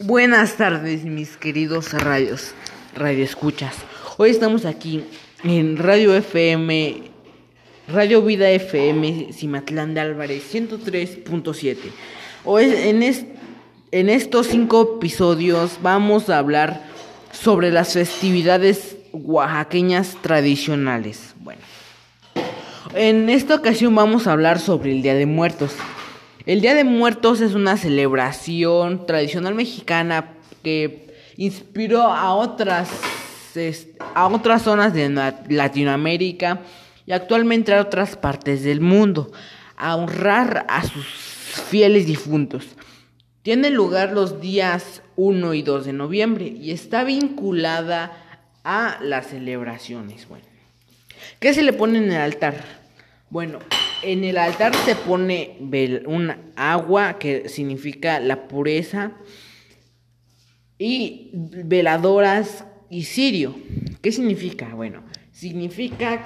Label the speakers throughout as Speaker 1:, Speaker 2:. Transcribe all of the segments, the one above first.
Speaker 1: Buenas tardes, mis queridos radios, radio escuchas. Hoy estamos aquí en Radio FM, Radio Vida FM, Cimatlán de Álvarez, 103.7. Hoy en, en estos cinco episodios vamos a hablar sobre las festividades oaxaqueñas tradicionales. Bueno, en esta ocasión vamos a hablar sobre el Día de Muertos. El Día de Muertos es una celebración tradicional mexicana que inspiró a otras, a otras zonas de Latinoamérica y actualmente a otras partes del mundo a honrar a sus fieles difuntos. Tiene lugar los días 1 y 2 de noviembre y está vinculada a las celebraciones. Bueno, ¿qué se le pone en el altar? Bueno, en el altar se pone un agua que significa la pureza y veladoras y cirio. ¿Qué significa? Bueno, significa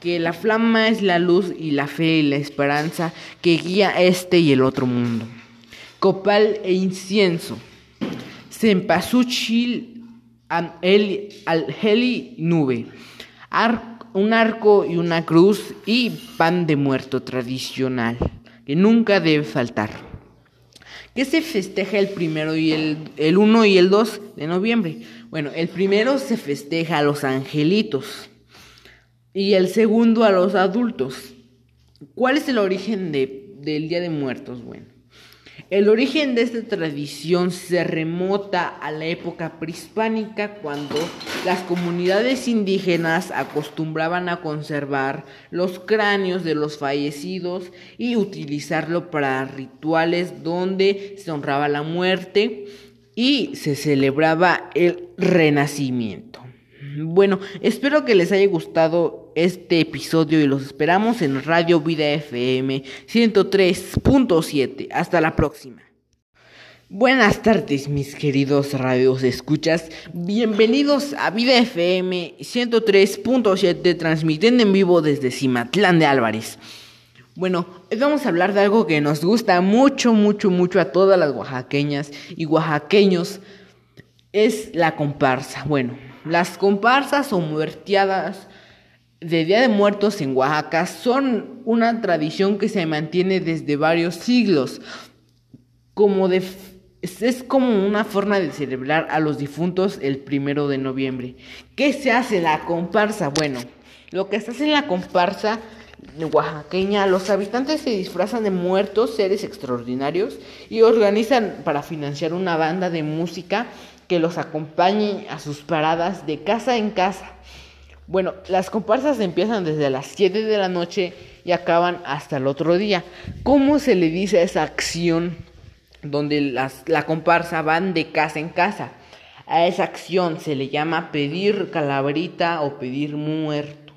Speaker 1: que la flama es la luz y la fe y la esperanza que guía este y el otro mundo. Copal e incienso. Sempasuchil al heli nube. Arco un arco y una cruz y pan de muerto tradicional, que nunca debe faltar. ¿Qué se festeja el primero y el, el 1 y el 2 de noviembre? Bueno, el primero se festeja a los angelitos y el segundo a los adultos. ¿Cuál es el origen de, del Día de Muertos? Bueno, el origen de esta tradición se remota a la época prehispánica cuando las comunidades indígenas acostumbraban a conservar los cráneos de los fallecidos y utilizarlo para rituales donde se honraba la muerte y se celebraba el renacimiento. Bueno, espero que les haya gustado este episodio y los esperamos en Radio Vida FM 103.7. Hasta la próxima. Buenas tardes, mis queridos radios escuchas. Bienvenidos a Vida FM 103.7, transmitiendo en vivo desde Cimatlán de Álvarez. Bueno, hoy vamos a hablar de algo que nos gusta mucho, mucho, mucho a todas las oaxaqueñas y oaxaqueños. Es la comparsa. Bueno, las comparsas o muerteadas de Día de Muertos en Oaxaca son una tradición que se mantiene desde varios siglos. Como de, es como una forma de celebrar a los difuntos el primero de noviembre. ¿Qué se hace la comparsa? Bueno, lo que se hace en la comparsa oaxaqueña, los habitantes se disfrazan de muertos, seres extraordinarios, y organizan para financiar una banda de música que los acompañe a sus paradas de casa en casa. Bueno, las comparsas empiezan desde las 7 de la noche y acaban hasta el otro día. ¿Cómo se le dice a esa acción donde las, la comparsa van de casa en casa? A esa acción se le llama pedir calaverita o pedir muerto.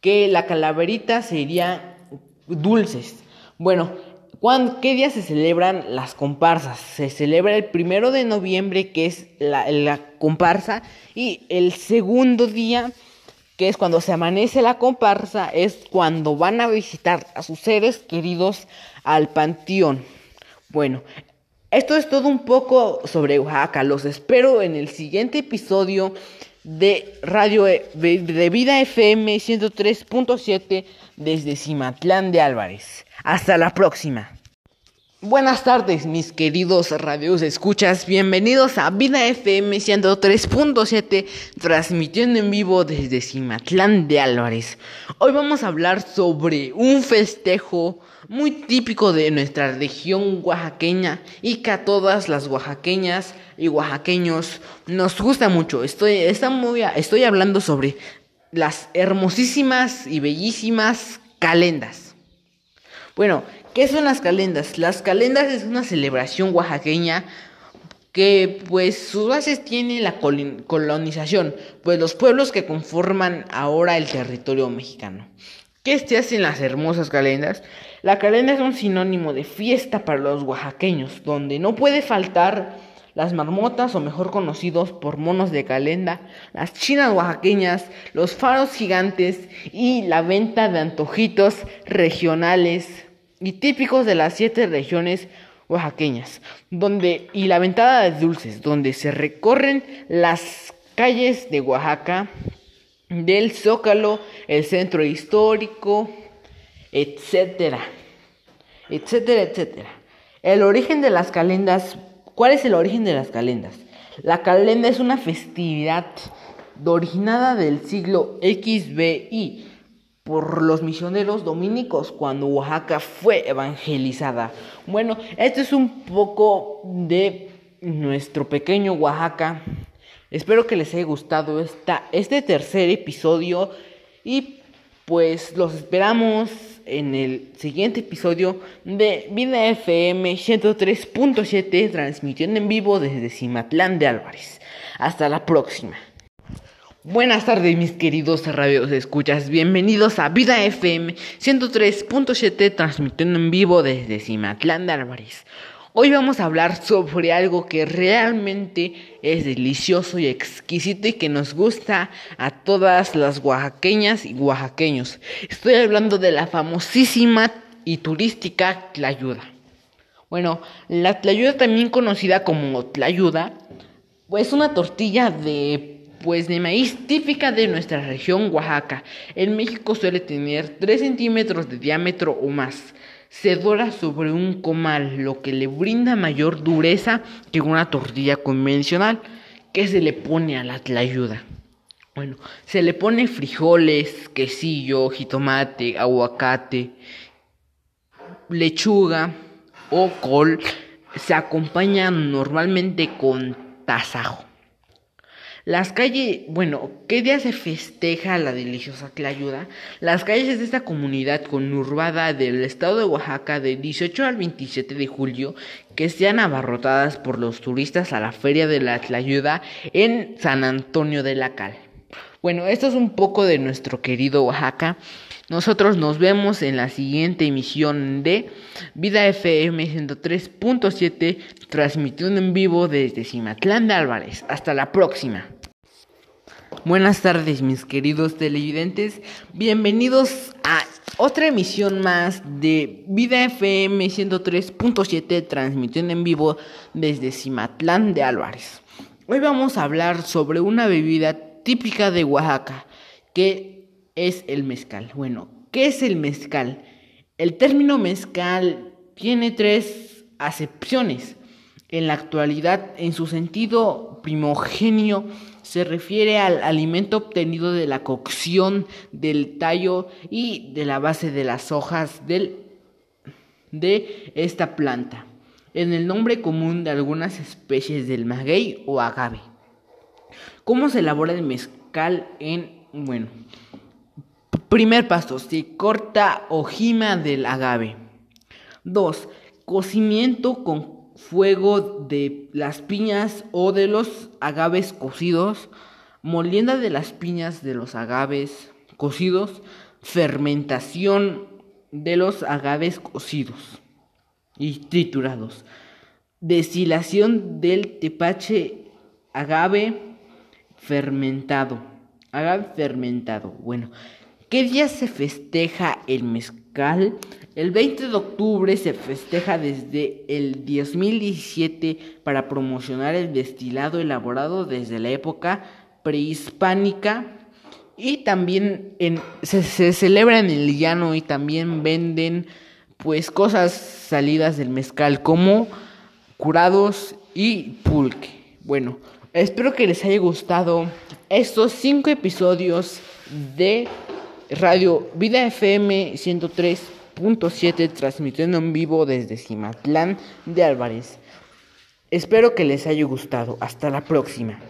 Speaker 1: Que la calaverita sería dulces. Bueno, ¿Qué día se celebran las comparsas? Se celebra el primero de noviembre, que es la, comparsa, y el segundo día, que es cuando se amanece la comparsa, es cuando van a visitar a sus seres queridos al panteón. Bueno, esto es todo un poco sobre Oaxaca. Los espero en el siguiente episodio de Radio e, de Vida FM 103.7 desde Cimatlán de Álvarez. Hasta la próxima. Buenas tardes, mis queridos radios escuchas. Bienvenidos a Vida FM 103.7, transmitiendo en vivo desde Cimatlán de Álvarez. Hoy vamos a hablar sobre un festejo muy típico de nuestra región oaxaqueña y que a todas las oaxaqueñas y oaxaqueños nos gusta mucho. Estoy, estoy hablando sobre las hermosísimas y bellísimas calendas. Bueno, ¿qué son las calendas? Las calendas es una celebración oaxaqueña que pues sus bases tiene la colonización, pues los pueblos que conforman ahora el territorio mexicano. ¿Qué se hacen las hermosas calendas? La calenda es un sinónimo de fiesta para los oaxaqueños, donde no puede faltar las marmotas o mejor conocidos por monos de calenda, las chinas oaxaqueñas, los faros gigantes y la venta de antojitos regionales y típicos de las siete regiones oaxaqueñas, donde y la ventada de dulces, donde se recorren las calles de Oaxaca, del Zócalo, el centro histórico, etcétera, etcétera, etcétera. El origen de las calendas, ¿cuál es el origen de las calendas? La calenda es una festividad originada del siglo XVI por los misioneros dominicos cuando Oaxaca fue evangelizada. Bueno, esto es un poco de nuestro pequeño Oaxaca. Espero que les haya gustado esta, este tercer episodio y pues los esperamos en el siguiente episodio de Vida FM 103.7 transmitiendo en vivo desde Cimatlán de Álvarez. Hasta la próxima. Buenas tardes mis queridos radios escuchas, bienvenidos a Vida FM 103.7 transmitiendo en vivo desde Cimatlán de Álvarez. Hoy vamos a hablar sobre algo que realmente es delicioso y exquisito y que nos gusta a todas las oaxaqueñas y oaxaqueños. Estoy hablando de la famosísima y turística tlayuda. Bueno, la tlayuda también conocida como tlayuda, pues una tortilla de pues de maíz típica de nuestra región Oaxaca. En México suele tener 3 centímetros de diámetro o más se dora sobre un comal, lo que le brinda mayor dureza que una tortilla convencional que se le pone a la tlayuda. Bueno, se le pone frijoles, quesillo, jitomate, aguacate, lechuga o col. Se acompaña normalmente con tasajo. Las calles, bueno, ¿qué día se festeja la deliciosa Tlayuda? Las calles de esta comunidad conurbada del estado de Oaxaca de 18 al 27 de julio que sean abarrotadas por los turistas a la feria de la Tlayuda en San Antonio de la Cal. Bueno, esto es un poco de nuestro querido Oaxaca. Nosotros nos vemos en la siguiente emisión de Vida FM 103.7, transmitiendo en vivo desde Cimatlán de Álvarez. Hasta la próxima. Buenas tardes mis queridos televidentes, bienvenidos a otra emisión más de Vida FM 103.7 transmitiendo en vivo desde Cimatlán de Álvarez. Hoy vamos a hablar sobre una bebida típica de Oaxaca, que es el mezcal. Bueno, ¿qué es el mezcal? El término mezcal tiene tres acepciones. En la actualidad, en su sentido primogenio, se refiere al alimento obtenido de la cocción del tallo y de la base de las hojas del, de esta planta, en el nombre común de algunas especies del maguey o agave. ¿Cómo se elabora el mezcal en, bueno, primer paso, se corta hojima del agave. 2. Cocimiento con fuego de las piñas o de los agaves cocidos, molienda de las piñas de los agaves cocidos, fermentación de los agaves cocidos y triturados, destilación del tepache agave fermentado, agave fermentado. Bueno, ¿qué día se festeja el mezcal? El 20 de octubre se festeja desde el 2017 para promocionar el destilado elaborado desde la época prehispánica y también se, se, celebra en el llano y también venden pues cosas salidas del mezcal como curados y pulque. Bueno, espero que les haya gustado estos cinco episodios de Radio Vida FM 103 7 transmitiendo en vivo desde Cimatlán de Álvarez. Espero que les haya gustado. Hasta la próxima.